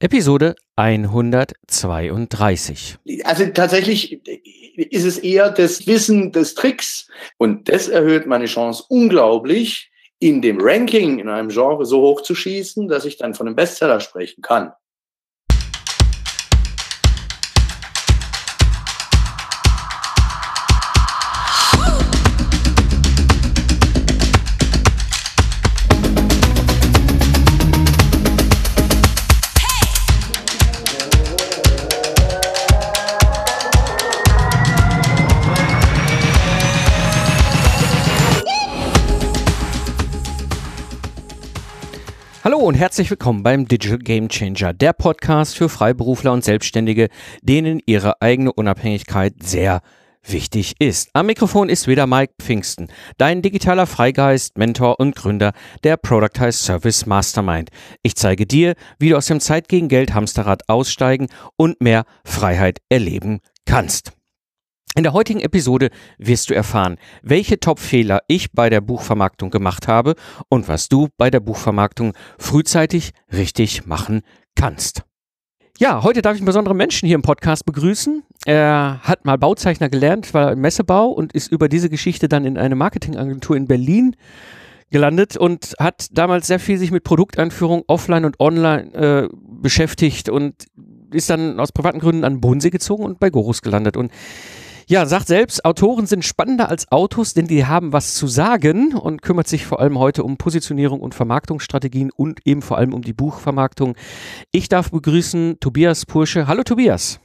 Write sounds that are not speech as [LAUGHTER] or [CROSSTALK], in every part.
Episode 132. Also tatsächlich ist es eher das Wissen des Tricks und das erhöht meine Chance unglaublich, in dem Ranking in einem Genre so hoch zu schießen, dass ich dann von einem Bestseller sprechen kann. Hallo und herzlich willkommen beim Digital Game Changer, der Podcast für Freiberufler und Selbstständige, denen ihre eigene Unabhängigkeit sehr wichtig ist. Am Mikrofon ist wieder Mike Pfingsten, dein digitaler Freigeist, Mentor und Gründer der Productize Service Mastermind. Ich zeige dir, wie du aus dem Zeit gegen Geld Hamsterrad aussteigen und mehr Freiheit erleben kannst. In der heutigen Episode wirst du erfahren, welche Top-Fehler ich bei der Buchvermarktung gemacht habe und was du bei der Buchvermarktung frühzeitig richtig machen kannst. Ja, heute darf ich einen besonderen Menschen hier im Podcast begrüßen. Er hat mal Bauzeichner gelernt, war im Messebau und ist über diese Geschichte dann in eine Marketingagentur in Berlin gelandet und hat damals sehr viel sich mit Produkteinführung offline und online äh, beschäftigt und ist dann aus privaten Gründen an den Bodensee gezogen und bei Gorus gelandet. Und ja, sagt selbst, Autoren sind spannender als Autos, denn die haben was zu sagen und kümmert sich vor allem heute um Positionierung und Vermarktungsstrategien und eben vor allem um die Buchvermarktung. Ich darf begrüßen Tobias Pursche. Hallo Tobias.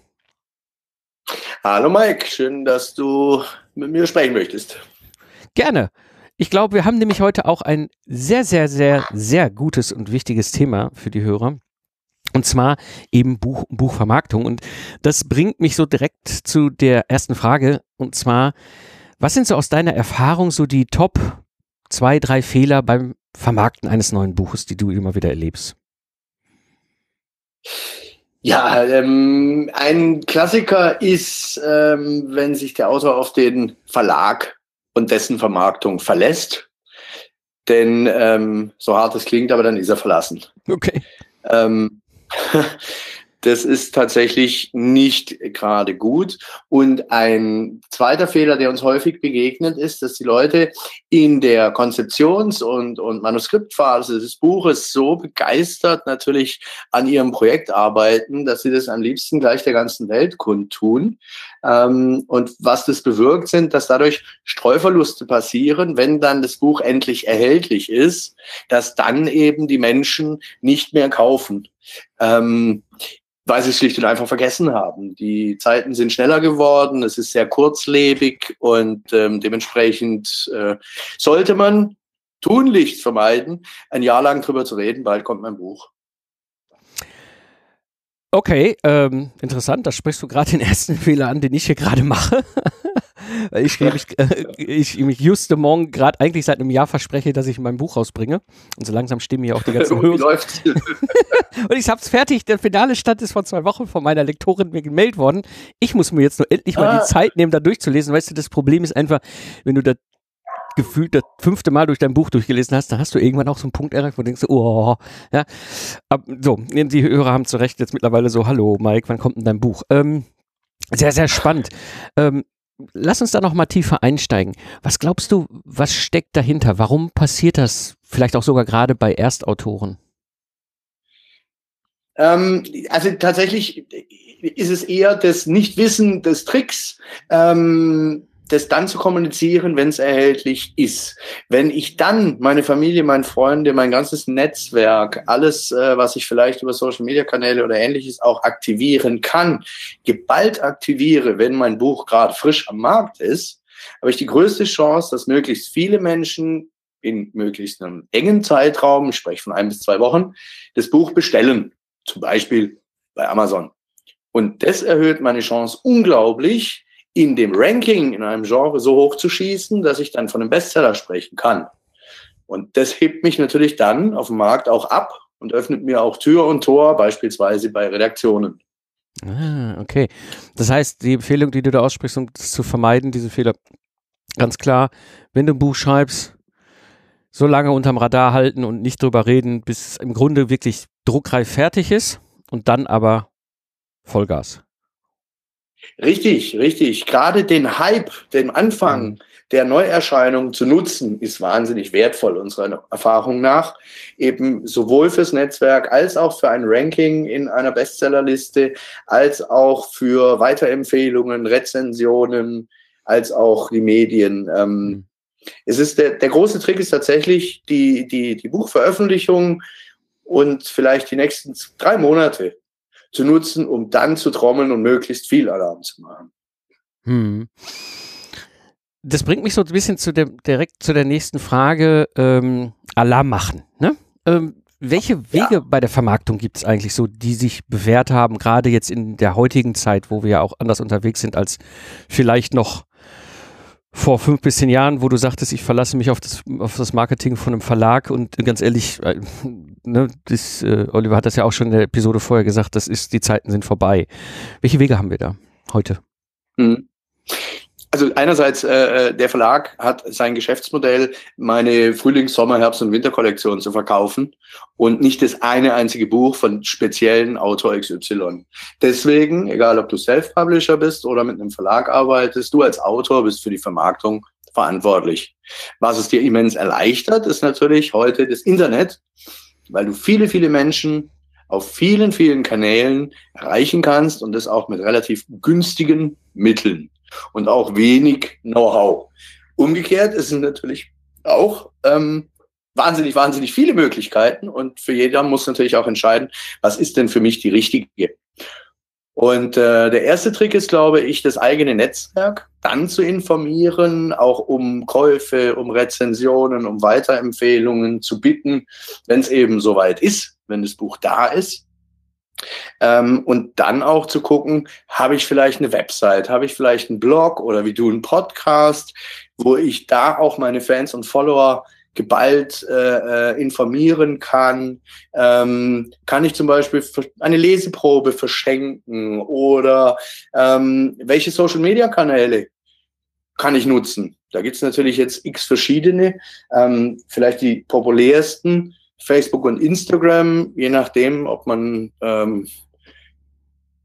Hallo Mike, schön, dass du mit mir sprechen möchtest. Gerne. Ich glaube, wir haben nämlich heute auch ein sehr, sehr, sehr, sehr gutes und wichtiges Thema für die Hörer. Und zwar eben Buch, Buchvermarktung. Und das bringt mich so direkt zu der ersten Frage. Und zwar, was sind so aus deiner Erfahrung so die Top zwei, drei Fehler beim Vermarkten eines neuen Buches, die du immer wieder erlebst? Ja, ähm, ein Klassiker ist, ähm, wenn sich der Autor auf den Verlag und dessen Vermarktung verlässt. Denn ähm, so hart es klingt, aber dann ist er verlassen. Okay. Ähm, [LAUGHS] Das ist tatsächlich nicht gerade gut. Und ein zweiter Fehler, der uns häufig begegnet, ist, dass die Leute in der Konzeptions- und, und Manuskriptphase des Buches so begeistert natürlich an ihrem Projekt arbeiten, dass sie das am liebsten gleich der ganzen Welt kundtun. Ähm, und was das bewirkt, sind, dass dadurch Streuverluste passieren, wenn dann das Buch endlich erhältlich ist, dass dann eben die Menschen nicht mehr kaufen. Ähm, weil sie es schlicht und einfach vergessen haben. Die Zeiten sind schneller geworden, es ist sehr kurzlebig und ähm, dementsprechend äh, sollte man tunlichst vermeiden, ein Jahr lang drüber zu reden, bald kommt mein Buch. Okay, ähm, interessant, da sprichst du gerade den ersten [LAUGHS] Fehler an, den ich hier gerade mache. [LAUGHS] ich, ich, äh, ich mich just morgen gerade eigentlich seit einem Jahr verspreche, dass ich mein Buch rausbringe. Und so langsam stimmen hier auch die ganzen [LAUGHS] Hörer. läuft. und ich hab's fertig. Der finale Stand ist vor zwei Wochen von meiner Lektorin mir gemeldet worden. Ich muss mir jetzt nur endlich mal ah. die Zeit nehmen, da durchzulesen. Weißt du, das Problem ist einfach, wenn du da gefühlt das fünfte Mal durch dein Buch durchgelesen hast, dann hast du irgendwann auch so einen Punkt erreicht, wo du denkst, oh, ja. Aber, so, die Hörer haben zu Recht jetzt mittlerweile so, hallo Mike, wann kommt denn dein Buch? Ähm, sehr, sehr spannend. Ähm, lass uns da noch mal tiefer einsteigen. Was glaubst du, was steckt dahinter? Warum passiert das vielleicht auch sogar gerade bei Erstautoren? Ähm, also tatsächlich ist es eher das Nichtwissen des Tricks. Ähm, das dann zu kommunizieren, wenn es erhältlich ist. Wenn ich dann meine Familie, meine Freunde, mein ganzes Netzwerk, alles, äh, was ich vielleicht über Social-Media-Kanäle oder ähnliches auch aktivieren kann, geballt aktiviere, wenn mein Buch gerade frisch am Markt ist, habe ich die größte Chance, dass möglichst viele Menschen in möglichst einem engen Zeitraum, ich spreche von ein bis zwei Wochen, das Buch bestellen. Zum Beispiel bei Amazon. Und das erhöht meine Chance unglaublich, in dem Ranking in einem Genre so hoch zu schießen, dass ich dann von einem Bestseller sprechen kann. Und das hebt mich natürlich dann auf dem Markt auch ab und öffnet mir auch Tür und Tor, beispielsweise bei Redaktionen. Ah, okay. Das heißt, die Empfehlung, die du da aussprichst, um das zu vermeiden, diese Fehler, ganz klar, wenn du ein Buch schreibst, so lange unterm Radar halten und nicht drüber reden, bis im Grunde wirklich druckreif fertig ist und dann aber Vollgas. Richtig, richtig. Gerade den Hype, den Anfang mhm. der Neuerscheinung zu nutzen, ist wahnsinnig wertvoll, unserer Erfahrung nach. Eben sowohl fürs Netzwerk als auch für ein Ranking in einer Bestsellerliste, als auch für Weiterempfehlungen, Rezensionen, als auch die Medien. Ähm, mhm. Es ist der, der große Trick ist tatsächlich die, die, die Buchveröffentlichung und vielleicht die nächsten drei Monate zu nutzen, um dann zu trommeln und möglichst viel Alarm zu machen. Hm. Das bringt mich so ein bisschen zu dem, direkt zu der nächsten Frage, ähm, Alarm machen. Ne? Ähm, welche Wege ja. bei der Vermarktung gibt es eigentlich so, die sich bewährt haben, gerade jetzt in der heutigen Zeit, wo wir ja auch anders unterwegs sind als vielleicht noch vor fünf bis zehn Jahren, wo du sagtest, ich verlasse mich auf das, auf das Marketing von einem Verlag und ganz ehrlich, äh, ne, das, äh, Oliver hat das ja auch schon in der Episode vorher gesagt, das ist, die Zeiten sind vorbei. Welche Wege haben wir da heute? Mhm. Also einerseits, äh, äh, der Verlag hat sein Geschäftsmodell, meine Frühlings-, Sommer-, Herbst- und Winterkollektion zu verkaufen und nicht das eine einzige Buch von speziellen Autor XY. Deswegen, egal ob du Self-Publisher bist oder mit einem Verlag arbeitest, du als Autor bist für die Vermarktung verantwortlich. Was es dir immens erleichtert, ist natürlich heute das Internet, weil du viele, viele Menschen auf vielen, vielen Kanälen erreichen kannst und das auch mit relativ günstigen Mitteln und auch wenig Know-how. Umgekehrt ist es natürlich auch ähm, wahnsinnig, wahnsinnig viele Möglichkeiten und für jeder muss natürlich auch entscheiden, was ist denn für mich die richtige. Und äh, der erste Trick ist, glaube ich, das eigene Netzwerk dann zu informieren, auch um Käufe, um Rezensionen, um Weiterempfehlungen zu bitten, wenn es eben soweit ist, wenn das Buch da ist. Ähm, und dann auch zu gucken, habe ich vielleicht eine Website, habe ich vielleicht einen Blog oder wie du einen Podcast, wo ich da auch meine Fans und Follower geballt äh, äh informieren kann. Ähm, kann ich zum Beispiel eine Leseprobe verschenken oder ähm, welche Social-Media-Kanäle kann ich nutzen? Da gibt es natürlich jetzt x verschiedene, ähm, vielleicht die populärsten Facebook und Instagram, je nachdem, ob man ähm,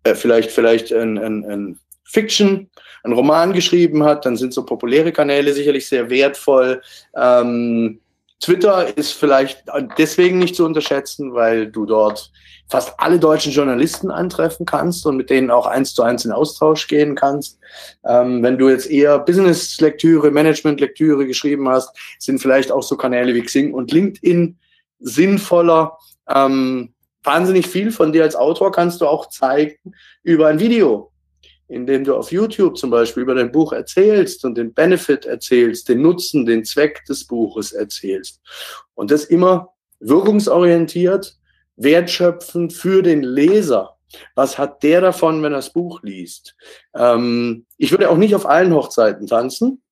äh, vielleicht, vielleicht ein, ein, ein Fiction, ein Roman geschrieben hat, dann sind so populäre Kanäle sicherlich sehr wertvoll. Ähm, Twitter ist vielleicht deswegen nicht zu unterschätzen, weil du dort fast alle deutschen Journalisten antreffen kannst und mit denen auch eins zu eins in Austausch gehen kannst. Ähm, wenn du jetzt eher Business-Lektüre, Management-Lektüre geschrieben hast, sind vielleicht auch so Kanäle wie Xing und LinkedIn sinnvoller. Ähm, wahnsinnig viel von dir als Autor kannst du auch zeigen über ein Video, indem du auf YouTube zum Beispiel über dein Buch erzählst und den Benefit erzählst, den Nutzen, den Zweck des Buches erzählst. Und das immer wirkungsorientiert, wertschöpfend für den Leser. Was hat der davon, wenn er das Buch liest? Ähm, ich würde auch nicht auf allen Hochzeiten tanzen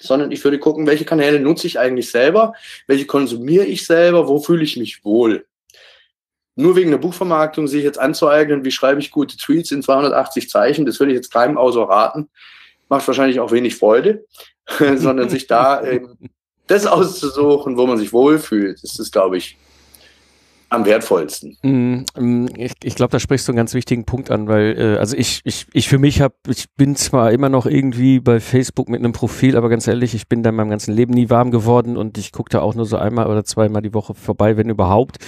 sondern ich würde gucken, welche Kanäle nutze ich eigentlich selber, welche konsumiere ich selber, wo fühle ich mich wohl. Nur wegen der Buchvermarktung sich jetzt anzueignen, wie schreibe ich gute Tweets in 280 Zeichen, das würde ich jetzt keinem außer raten. Macht wahrscheinlich auch wenig Freude, [LAUGHS] sondern sich da [LAUGHS] ähm, das auszusuchen, wo man sich wohlfühlt, das ist, glaube ich, am wertvollsten. Mm, mm, ich, ich glaube, da sprichst du einen ganz wichtigen Punkt an, weil äh, also ich, ich, ich für mich habe, ich bin zwar immer noch irgendwie bei Facebook mit einem Profil, aber ganz ehrlich, ich bin da in meinem ganzen Leben nie warm geworden und ich gucke da auch nur so einmal oder zweimal die Woche vorbei, wenn überhaupt.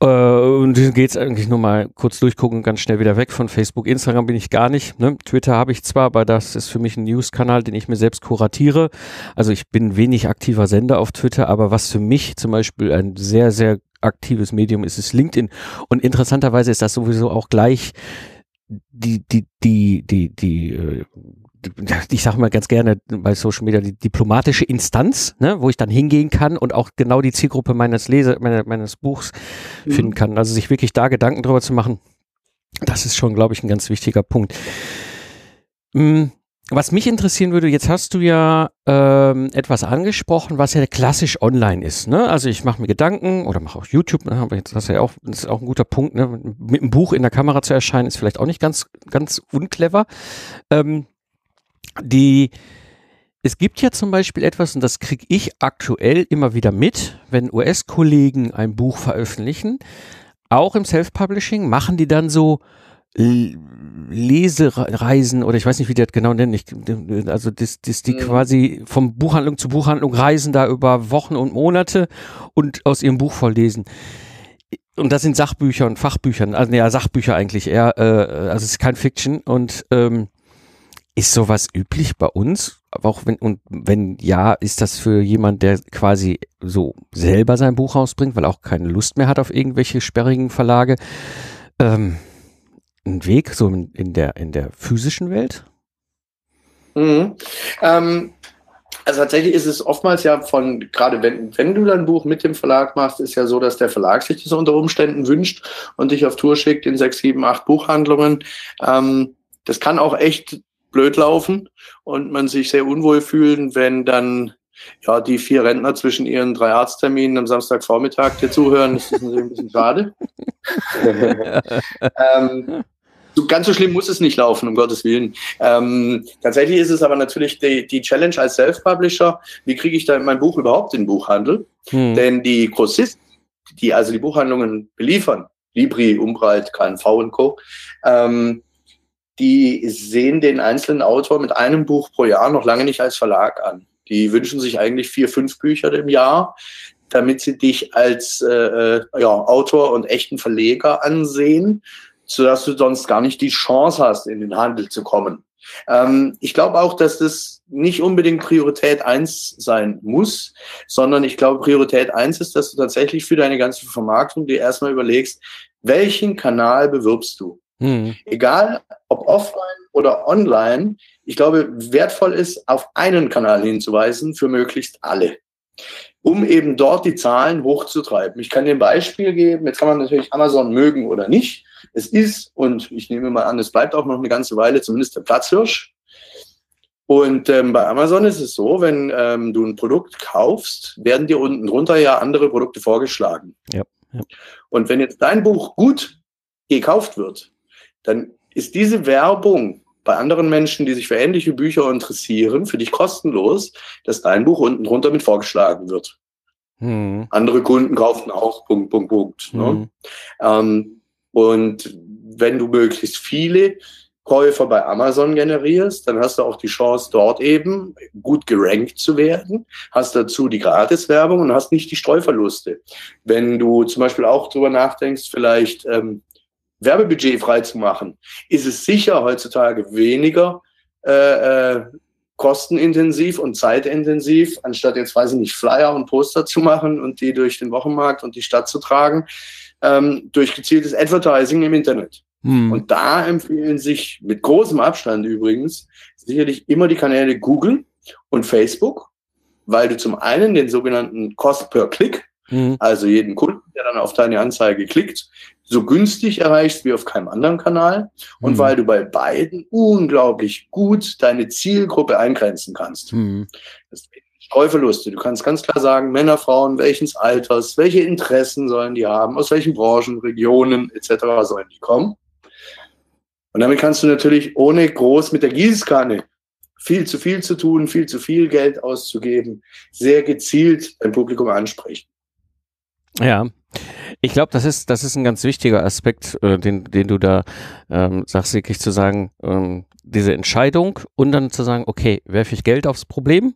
Äh, und dann geht's eigentlich nur mal kurz durchgucken, ganz schnell wieder weg von Facebook. Instagram bin ich gar nicht. Ne? Twitter habe ich zwar, aber das ist für mich ein News-Kanal, den ich mir selbst kuratiere. Also ich bin wenig aktiver Sender auf Twitter, aber was für mich zum Beispiel ein sehr, sehr aktives Medium ist, ist LinkedIn. Und interessanterweise ist das sowieso auch gleich die, die, die, die, die, äh, [LAUGHS] ich sage mal ganz gerne bei Social Media die diplomatische Instanz, ne, wo ich dann hingehen kann und auch genau die Zielgruppe meines Lese, meine, meines Buchs mhm. finden kann. Also sich wirklich da Gedanken drüber zu machen, das ist schon, glaube ich, ein ganz wichtiger Punkt. Mhm. Was mich interessieren würde, jetzt hast du ja ähm, etwas angesprochen, was ja klassisch online ist. Ne? Also ich mache mir Gedanken oder mache auch YouTube, ne? aber jetzt hast du ja auch, das ist auch ein guter Punkt, ne? mit einem Buch in der Kamera zu erscheinen, ist vielleicht auch nicht ganz, ganz unclever. Ähm, die, es gibt ja zum Beispiel etwas, und das kriege ich aktuell immer wieder mit, wenn US-Kollegen ein Buch veröffentlichen, auch im Self-Publishing? Machen die dann so Lesereisen oder ich weiß nicht, wie die das genau nennen. Ich, also das, das die mhm. quasi vom Buchhandlung zu Buchhandlung reisen da über Wochen und Monate und aus ihrem Buch vorlesen. Und das sind Sachbücher und Fachbücher, also ja, Sachbücher eigentlich eher, äh, also es ist kein Fiction und ähm, ist sowas üblich bei uns? Auch wenn, und wenn ja, ist das für jemand, der quasi so selber sein Buch rausbringt, weil auch keine Lust mehr hat auf irgendwelche sperrigen Verlage? Ähm, ein Weg so in, in, der, in der physischen Welt? Mhm. Ähm, also tatsächlich ist es oftmals ja von, gerade wenn, wenn du dein Buch mit dem Verlag machst, ist ja so, dass der Verlag sich das unter Umständen wünscht und dich auf Tour schickt in sechs, sieben, acht Buchhandlungen. Ähm, das kann auch echt blöd laufen und man sich sehr unwohl fühlen, wenn dann ja, die vier Rentner zwischen ihren drei Arztterminen am Samstagvormittag dir zuhören. Das ist natürlich ein bisschen schade. [LAUGHS] ähm, so ganz so schlimm muss es nicht laufen, um Gottes Willen. Ähm, tatsächlich ist es aber natürlich die, die Challenge als Self-Publisher, wie kriege ich da mein Buch überhaupt in den Buchhandel? Hm. Denn die Grossisten, die also die Buchhandlungen beliefern, Libri, Umbreit, KNV und Co., ähm, die sehen den einzelnen Autor mit einem Buch pro Jahr noch lange nicht als Verlag an. Die wünschen sich eigentlich vier, fünf Bücher im Jahr, damit sie dich als äh, äh ja, Autor und echten Verleger ansehen sodass du sonst gar nicht die Chance hast, in den Handel zu kommen. Ähm, ich glaube auch, dass das nicht unbedingt Priorität eins sein muss, sondern ich glaube, Priorität eins ist, dass du tatsächlich für deine ganze Vermarktung dir erstmal überlegst, welchen Kanal bewirbst du? Hm. Egal, ob offline oder online, ich glaube, wertvoll ist, auf einen Kanal hinzuweisen für möglichst alle, um eben dort die Zahlen hochzutreiben. Ich kann dir ein Beispiel geben, jetzt kann man natürlich Amazon mögen oder nicht. Es ist, und ich nehme mal an, es bleibt auch noch eine ganze Weile, zumindest der Platzhirsch. Und ähm, bei Amazon ist es so, wenn ähm, du ein Produkt kaufst, werden dir unten drunter ja andere Produkte vorgeschlagen. Ja, ja. Und wenn jetzt dein Buch gut gekauft wird, dann ist diese Werbung bei anderen Menschen, die sich für ähnliche Bücher interessieren, für dich kostenlos, dass dein Buch unten drunter mit vorgeschlagen wird. Hm. Andere Kunden kaufen auch Punkt, Punkt, Punkt. Ne? Hm. Ne? Ähm, und wenn du möglichst viele Käufer bei Amazon generierst, dann hast du auch die Chance, dort eben gut gerankt zu werden, hast dazu die Gratiswerbung und hast nicht die Streuverluste. Wenn du zum Beispiel auch drüber nachdenkst, vielleicht ähm, Werbebudget freizumachen, ist es sicher heutzutage weniger äh, äh, kostenintensiv und zeitintensiv, anstatt jetzt, weiß ich nicht, Flyer und Poster zu machen und die durch den Wochenmarkt und die Stadt zu tragen, ähm, durch gezieltes Advertising im Internet. Hm. Und da empfehlen sich mit großem Abstand übrigens sicherlich immer die Kanäle Google und Facebook, weil du zum einen den sogenannten Cost per Click, hm. also jeden Kunden, der dann auf deine Anzeige klickt, so günstig erreichst wie auf keinem anderen Kanal und hm. weil du bei beiden unglaublich gut deine Zielgruppe eingrenzen kannst. Hm. Streuverluste. Du kannst ganz klar sagen, Männer, Frauen, welches Alters, welche Interessen sollen die haben, aus welchen Branchen, Regionen etc. sollen die kommen. Und damit kannst du natürlich ohne groß mit der Gießkanne viel zu viel zu tun, viel zu viel Geld auszugeben, sehr gezielt dein Publikum ansprechen. Ja, ich glaube, das ist, das ist ein ganz wichtiger Aspekt, äh, den, den du da ähm, sagst, wirklich zu sagen, ähm, diese Entscheidung und dann zu sagen, okay, werfe ich Geld aufs Problem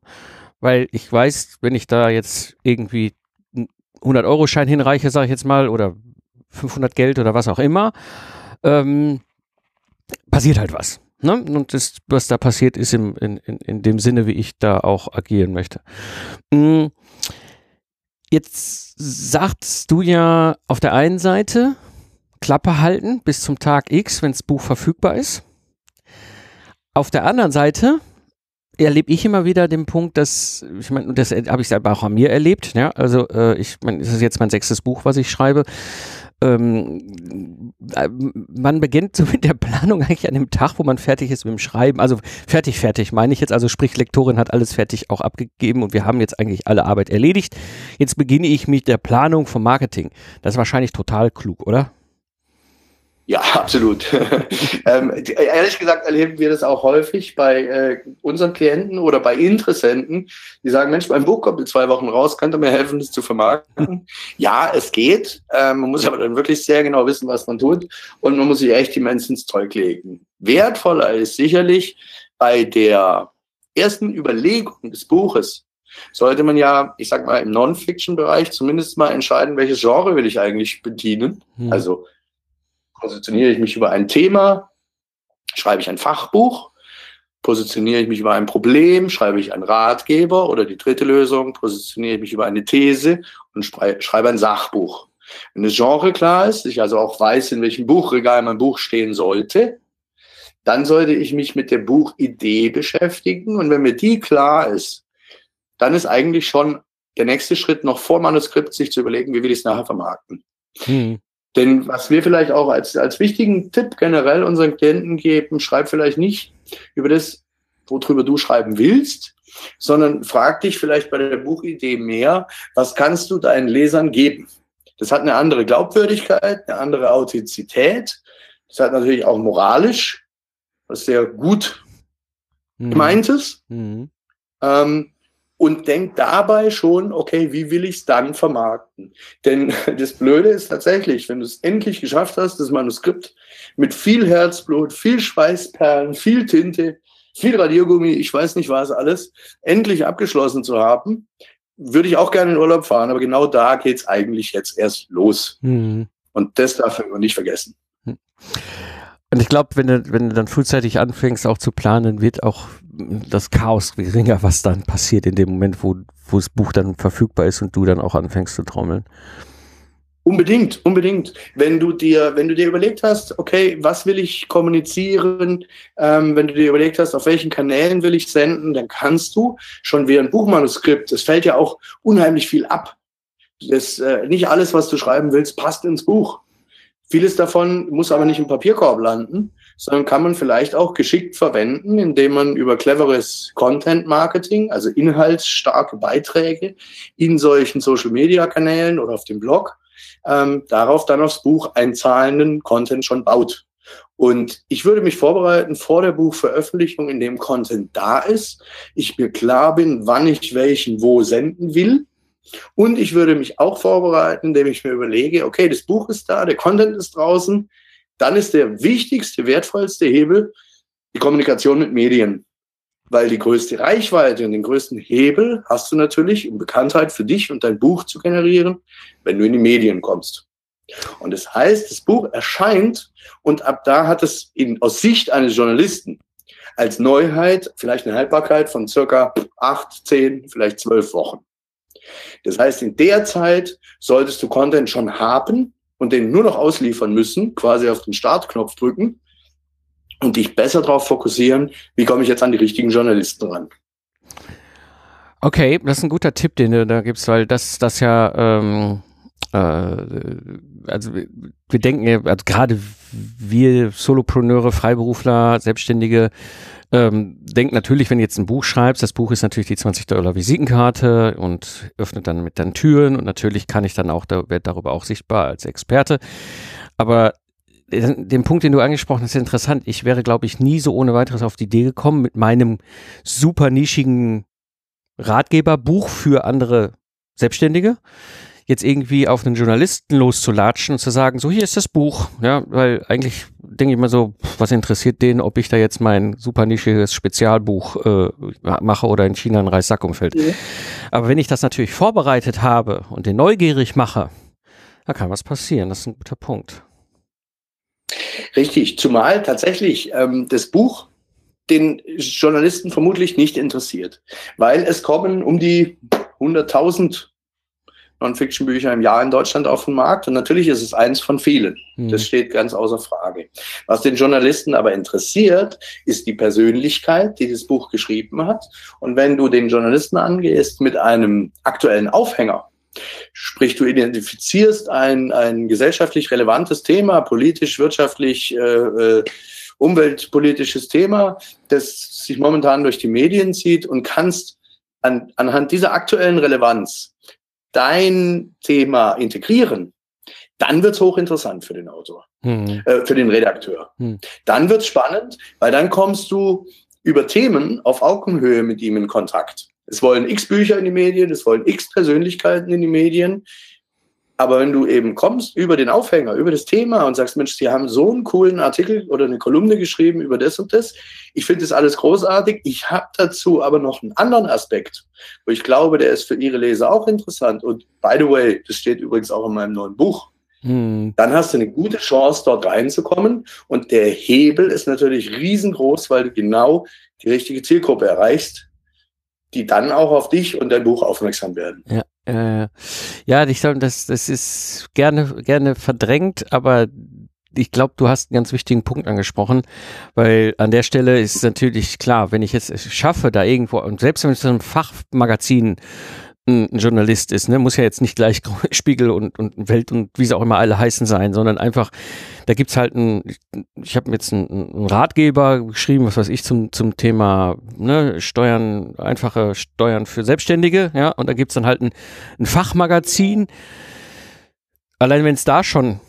weil ich weiß, wenn ich da jetzt irgendwie 100 Euro Schein hinreiche, sage ich jetzt mal, oder 500 Geld oder was auch immer, ähm, passiert halt was. Ne? Und das, was da passiert, ist im, in, in, in dem Sinne, wie ich da auch agieren möchte. Mm, jetzt sagst du ja auf der einen Seite, Klappe halten bis zum Tag X, wenn das Buch verfügbar ist. Auf der anderen Seite erlebe ich immer wieder den Punkt, dass, ich meine, das habe ich aber auch an mir erlebt, ja, also äh, ich meine, das ist jetzt mein sechstes Buch, was ich schreibe. Ähm, äh, man beginnt so [LAUGHS] mit der Planung eigentlich an dem Tag, wo man fertig ist mit dem Schreiben. Also fertig, fertig meine ich jetzt. Also sprich, Lektorin hat alles fertig auch abgegeben und wir haben jetzt eigentlich alle Arbeit erledigt. Jetzt beginne ich mit der Planung vom Marketing. Das ist wahrscheinlich total klug, oder? Ja, [LAUGHS] Absolut. [LAUGHS] ähm, ehrlich gesagt erleben wir das auch häufig bei äh, unseren Klienten oder bei Interessenten, die sagen, Mensch, mein Buch kommt in zwei Wochen raus, könnte mir helfen, das zu vermarkten? [LAUGHS] ja, es geht. Ähm, man muss aber dann wirklich sehr genau wissen, was man tut und man muss sich echt immens ins Zeug legen. Wertvoller ist sicherlich bei der ersten Überlegung des Buches, sollte man ja, ich sag mal, im Non-Fiction-Bereich zumindest mal entscheiden, welches Genre will ich eigentlich bedienen. Hm. Also positioniere ich mich über ein Thema, schreibe ich ein Fachbuch, positioniere ich mich über ein Problem, schreibe ich einen Ratgeber oder die dritte Lösung, positioniere ich mich über eine These und schreibe ein Sachbuch. Wenn das Genre klar ist, ich also auch weiß, in welchem Buchregal mein Buch stehen sollte, dann sollte ich mich mit der Buchidee beschäftigen und wenn mir die klar ist, dann ist eigentlich schon der nächste Schritt noch vor Manuskript, sich zu überlegen, wie will ich es nachher vermarkten. Hm. Denn was wir vielleicht auch als, als wichtigen Tipp generell unseren Klienten geben, schreib vielleicht nicht über das, worüber du schreiben willst, sondern frag dich vielleicht bei der Buchidee mehr, was kannst du deinen Lesern geben? Das hat eine andere Glaubwürdigkeit, eine andere Authentizität. Das hat natürlich auch moralisch was sehr gut mhm. gemeintes. Mhm. Ähm, und denkt dabei schon, okay, wie will ich es dann vermarkten? Denn [LAUGHS] das Blöde ist tatsächlich, wenn du es endlich geschafft hast, das Manuskript mit viel Herzblut, viel Schweißperlen, viel Tinte, viel Radiergummi, ich weiß nicht was alles, endlich abgeschlossen zu haben, würde ich auch gerne in Urlaub fahren, aber genau da geht es eigentlich jetzt erst los. Mhm. Und das darf man nicht vergessen. Hm. Und ich glaube, wenn du, wenn du dann frühzeitig anfängst, auch zu planen, wird auch das Chaos geringer, was dann passiert in dem Moment, wo, wo das Buch dann verfügbar ist und du dann auch anfängst zu trommeln. Unbedingt, unbedingt. Wenn du dir, wenn du dir überlegt hast, okay, was will ich kommunizieren, ähm, wenn du dir überlegt hast, auf welchen Kanälen will ich senden, dann kannst du schon wie ein Buchmanuskript, es fällt ja auch unheimlich viel ab. Das, äh, nicht alles, was du schreiben willst, passt ins Buch. Vieles davon muss aber nicht im Papierkorb landen, sondern kann man vielleicht auch geschickt verwenden, indem man über cleveres Content Marketing, also inhaltsstarke Beiträge in solchen Social Media Kanälen oder auf dem Blog, ähm, darauf dann aufs Buch einzahlenden Content schon baut. Und ich würde mich vorbereiten vor der Buchveröffentlichung, in dem Content da ist. Ich mir klar bin, wann ich welchen wo senden will und ich würde mich auch vorbereiten, indem ich mir überlege, okay, das Buch ist da, der Content ist draußen. Dann ist der wichtigste, wertvollste Hebel die Kommunikation mit Medien. Weil die größte Reichweite und den größten Hebel hast du natürlich, um Bekanntheit für dich und dein Buch zu generieren, wenn du in die Medien kommst. Und das heißt, das Buch erscheint und ab da hat es in, aus Sicht eines Journalisten als Neuheit vielleicht eine Haltbarkeit von circa acht, zehn, vielleicht zwölf Wochen. Das heißt, in der Zeit solltest du Content schon haben und den nur noch ausliefern müssen, quasi auf den Startknopf drücken und dich besser darauf fokussieren, wie komme ich jetzt an die richtigen Journalisten ran. Okay, das ist ein guter Tipp, den du da gibst, weil das, das ja, ähm, äh, also wir denken ja, also gerade wir Solopreneure, Freiberufler, Selbstständige, ähm, denk natürlich, wenn du jetzt ein Buch schreibst, das Buch ist natürlich die 20 Dollar Visitenkarte und öffnet dann mit deinen Türen und natürlich kann ich dann auch, da werde darüber auch sichtbar als Experte. Aber den Punkt, den du angesprochen hast, ist interessant. Ich wäre, glaube ich, nie so ohne weiteres auf die Idee gekommen, mit meinem super nischigen Ratgeberbuch für andere Selbstständige jetzt irgendwie auf einen Journalisten loszulatschen und zu sagen, so hier ist das Buch, ja, weil eigentlich denke ich mal so, was interessiert den, ob ich da jetzt mein super nischiges Spezialbuch äh, mache oder in China ein Reissack umfällt. Ja. Aber wenn ich das natürlich vorbereitet habe und den neugierig mache, da kann was passieren. Das ist ein guter Punkt. Richtig, zumal tatsächlich ähm, das Buch den Journalisten vermutlich nicht interessiert, weil es kommen um die 100.000 Non-Fiction-Bücher im Jahr in Deutschland auf den Markt. Und natürlich ist es eins von vielen. Mhm. Das steht ganz außer Frage. Was den Journalisten aber interessiert, ist die Persönlichkeit, die das Buch geschrieben hat. Und wenn du den Journalisten angehst mit einem aktuellen Aufhänger, Sprich, du identifizierst ein, ein gesellschaftlich relevantes Thema, politisch, wirtschaftlich, äh, äh, umweltpolitisches Thema, das sich momentan durch die Medien zieht und kannst an, anhand dieser aktuellen Relevanz dein Thema integrieren, dann wird's hochinteressant für den Autor. hm. äh, für den Redakteur. Hm. Dann wird's spannend, weil dann kommst du über Themen auf Augenhöhe mit ihm in Kontakt. Es wollen x Bücher in die Medien, es wollen x Persönlichkeiten in die Medien. Aber wenn du eben kommst über den Aufhänger, über das Thema und sagst, Mensch, Sie haben so einen coolen Artikel oder eine Kolumne geschrieben über das und das, ich finde das alles großartig, ich habe dazu aber noch einen anderen Aspekt, wo ich glaube, der ist für Ihre Leser auch interessant. Und by the way, das steht übrigens auch in meinem neuen Buch. Hm. Dann hast du eine gute Chance, dort reinzukommen. Und der Hebel ist natürlich riesengroß, weil du genau die richtige Zielgruppe erreichst, die dann auch auf dich und dein Buch aufmerksam werden. Ja. Äh, ja, ich glaube, das, das ist gerne, gerne verdrängt, aber ich glaube, du hast einen ganz wichtigen Punkt angesprochen, weil an der Stelle ist natürlich klar, wenn ich jetzt schaffe, da irgendwo, und selbst wenn es so ein Fachmagazin ein Journalist ist, ne, muss ja jetzt nicht gleich [LAUGHS] Spiegel und, und Welt und wie sie auch immer alle heißen sein, sondern einfach, da gibt's halt ein, ich habe jetzt einen, einen Ratgeber geschrieben, was weiß ich, zum, zum Thema ne, Steuern, einfache Steuern für Selbstständige, ja, und da gibt's dann halt ein, ein Fachmagazin. Allein wenn es da schon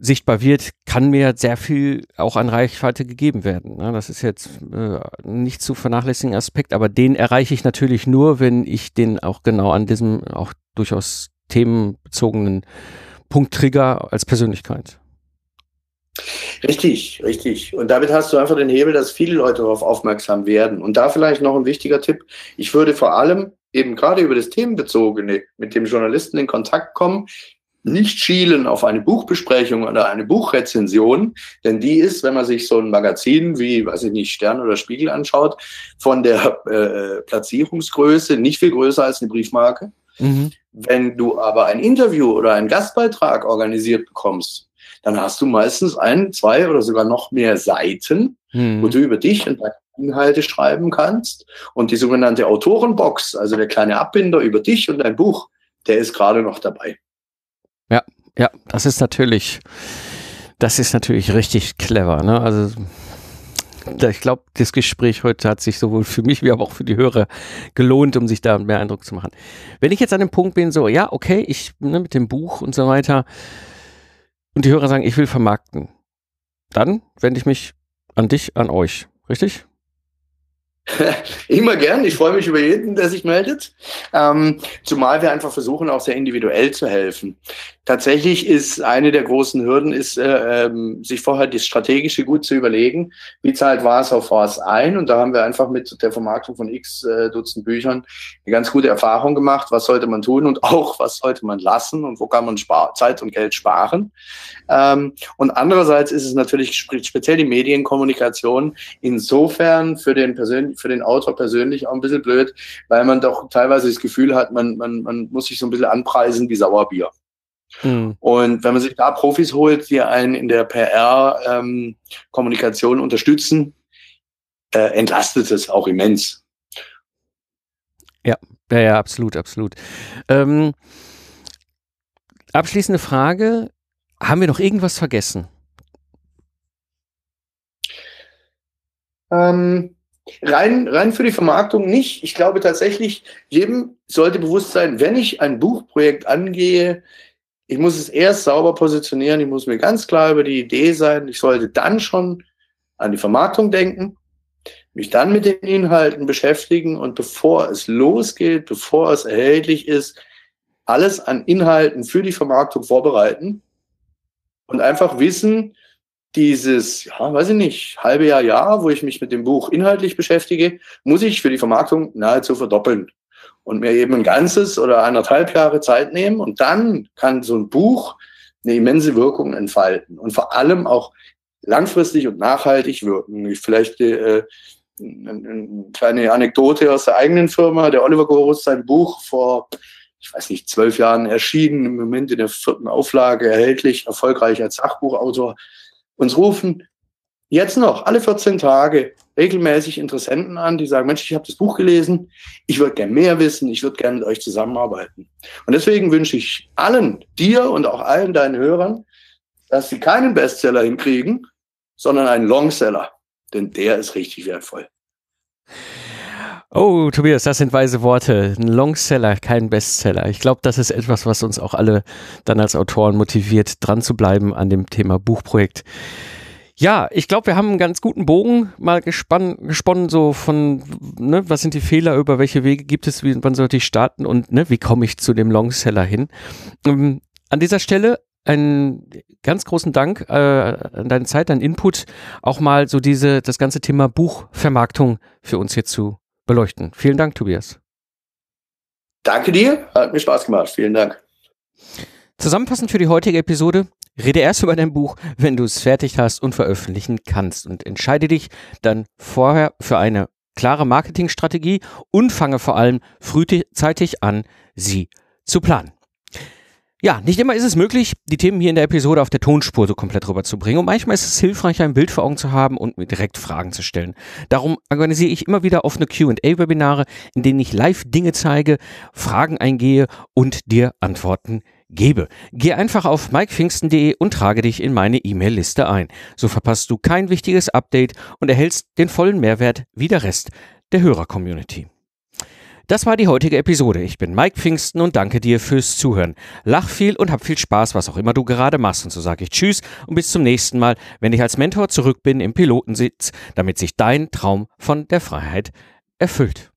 sichtbar wird, kann mir sehr viel auch an Reichweite gegeben werden. Ja, das ist jetzt äh, nicht zu vernachlässigen Aspekt, aber den erreiche ich natürlich nur, wenn ich den auch genau an diesem auch durchaus themenbezogenen Punkt trigger als Persönlichkeit. Richtig, richtig. Und damit hast du einfach den Hebel, dass viele Leute darauf aufmerksam werden. Und da vielleicht noch ein wichtiger Tipp. Ich würde vor allem eben gerade über das Themenbezogene mit dem Journalisten in Kontakt kommen, nicht schielen auf eine Buchbesprechung oder eine Buchrezension, denn die ist, wenn man sich so ein Magazin wie, weiß ich nicht, Stern oder Spiegel anschaut, von der äh, Platzierungsgröße nicht viel größer als eine Briefmarke. Mhm. Wenn du aber ein Interview oder einen Gastbeitrag organisiert bekommst, dann hast du meistens ein, zwei oder sogar noch mehr Seiten, mhm. wo du über dich und deine Inhalte schreiben kannst. Und die sogenannte Autorenbox, also der kleine Abbinder über dich und dein Buch, der ist gerade noch dabei. Ja, das ist natürlich, das ist natürlich richtig clever. Ne? Also ich glaube, das Gespräch heute hat sich sowohl für mich wie auch für die Hörer gelohnt, um sich da mehr Eindruck zu machen. Wenn ich jetzt an dem Punkt bin, so, ja, okay, ich ne, mit dem Buch und so weiter, und die Hörer sagen, ich will vermarkten, dann wende ich mich an dich, an euch, richtig? [LAUGHS] Immer gern. Ich freue mich über jeden, der sich meldet. Ähm, zumal wir einfach versuchen, auch sehr individuell zu helfen. Tatsächlich ist eine der großen Hürden, ist, äh, ähm, sich vorher das Strategische gut zu überlegen. Wie zahlt was auf was ein? Und da haben wir einfach mit der Vermarktung von x äh, Dutzend Büchern eine ganz gute Erfahrung gemacht. Was sollte man tun und auch was sollte man lassen und wo kann man Zeit und Geld sparen? Ähm, und andererseits ist es natürlich speziell die Medienkommunikation insofern für den persönlichen für den Autor persönlich auch ein bisschen blöd, weil man doch teilweise das Gefühl hat, man, man, man muss sich so ein bisschen anpreisen wie Sauerbier. Mhm. Und wenn man sich da Profis holt, die einen in der PR-Kommunikation ähm, unterstützen, äh, entlastet es auch immens. Ja, ja, ja, absolut, absolut. Ähm, abschließende Frage. Haben wir noch irgendwas vergessen? Ähm, Rein, rein für die Vermarktung nicht. Ich glaube tatsächlich, jedem sollte bewusst sein, wenn ich ein Buchprojekt angehe, ich muss es erst sauber positionieren, ich muss mir ganz klar über die Idee sein, ich sollte dann schon an die Vermarktung denken, mich dann mit den Inhalten beschäftigen und bevor es losgeht, bevor es erhältlich ist, alles an Inhalten für die Vermarktung vorbereiten und einfach wissen, dieses, ja, weiß ich nicht, halbe Jahr, Jahr, wo ich mich mit dem Buch inhaltlich beschäftige, muss ich für die Vermarktung nahezu verdoppeln und mir eben ein ganzes oder anderthalb Jahre Zeit nehmen und dann kann so ein Buch eine immense Wirkung entfalten und vor allem auch langfristig und nachhaltig wirken. Vielleicht äh, eine kleine Anekdote aus der eigenen Firma. Der Oliver Gorus, sein Buch vor, ich weiß nicht, zwölf Jahren erschienen, im Moment in der vierten Auflage erhältlich, erfolgreich als Sachbuchautor uns rufen jetzt noch alle 14 Tage regelmäßig Interessenten an, die sagen, Mensch, ich habe das Buch gelesen, ich würde gern mehr wissen, ich würde gern mit euch zusammenarbeiten. Und deswegen wünsche ich allen, dir und auch allen deinen Hörern, dass sie keinen Bestseller hinkriegen, sondern einen Longseller. Denn der ist richtig wertvoll. Oh, Tobias, das sind weise Worte. Ein Longseller, kein Bestseller. Ich glaube, das ist etwas, was uns auch alle dann als Autoren motiviert, dran zu bleiben an dem Thema Buchprojekt. Ja, ich glaube, wir haben einen ganz guten Bogen mal gespann, gesponnen, so von, ne, was sind die Fehler, über welche Wege gibt es, wie, wann sollte ich starten und ne, wie komme ich zu dem Longseller hin. Ähm, an dieser Stelle einen ganz großen Dank äh, an deine Zeit, deinen Input, auch mal so diese, das ganze Thema Buchvermarktung für uns hier zu beleuchten. Vielen Dank, Tobias. Danke dir, hat mir Spaß gemacht. Vielen Dank. Zusammenfassend für die heutige Episode, Rede erst über dein Buch, wenn du es fertig hast und veröffentlichen kannst und entscheide dich dann vorher für eine klare Marketingstrategie und fange vor allem frühzeitig an, sie zu planen. Ja, nicht immer ist es möglich, die Themen hier in der Episode auf der Tonspur so komplett rüberzubringen. Und manchmal ist es hilfreich, ein Bild vor Augen zu haben und mir direkt Fragen zu stellen. Darum organisiere ich immer wieder offene QA-Webinare, in denen ich live Dinge zeige, Fragen eingehe und dir Antworten gebe. Geh einfach auf mikepfingsten.de und trage dich in meine E-Mail-Liste ein. So verpasst du kein wichtiges Update und erhältst den vollen Mehrwert wie der Rest der Hörer-Community. Das war die heutige Episode. Ich bin Mike Pfingsten und danke dir fürs Zuhören. Lach viel und hab viel Spaß, was auch immer du gerade machst. Und so sage ich Tschüss und bis zum nächsten Mal, wenn ich als Mentor zurück bin im Pilotensitz, damit sich dein Traum von der Freiheit erfüllt.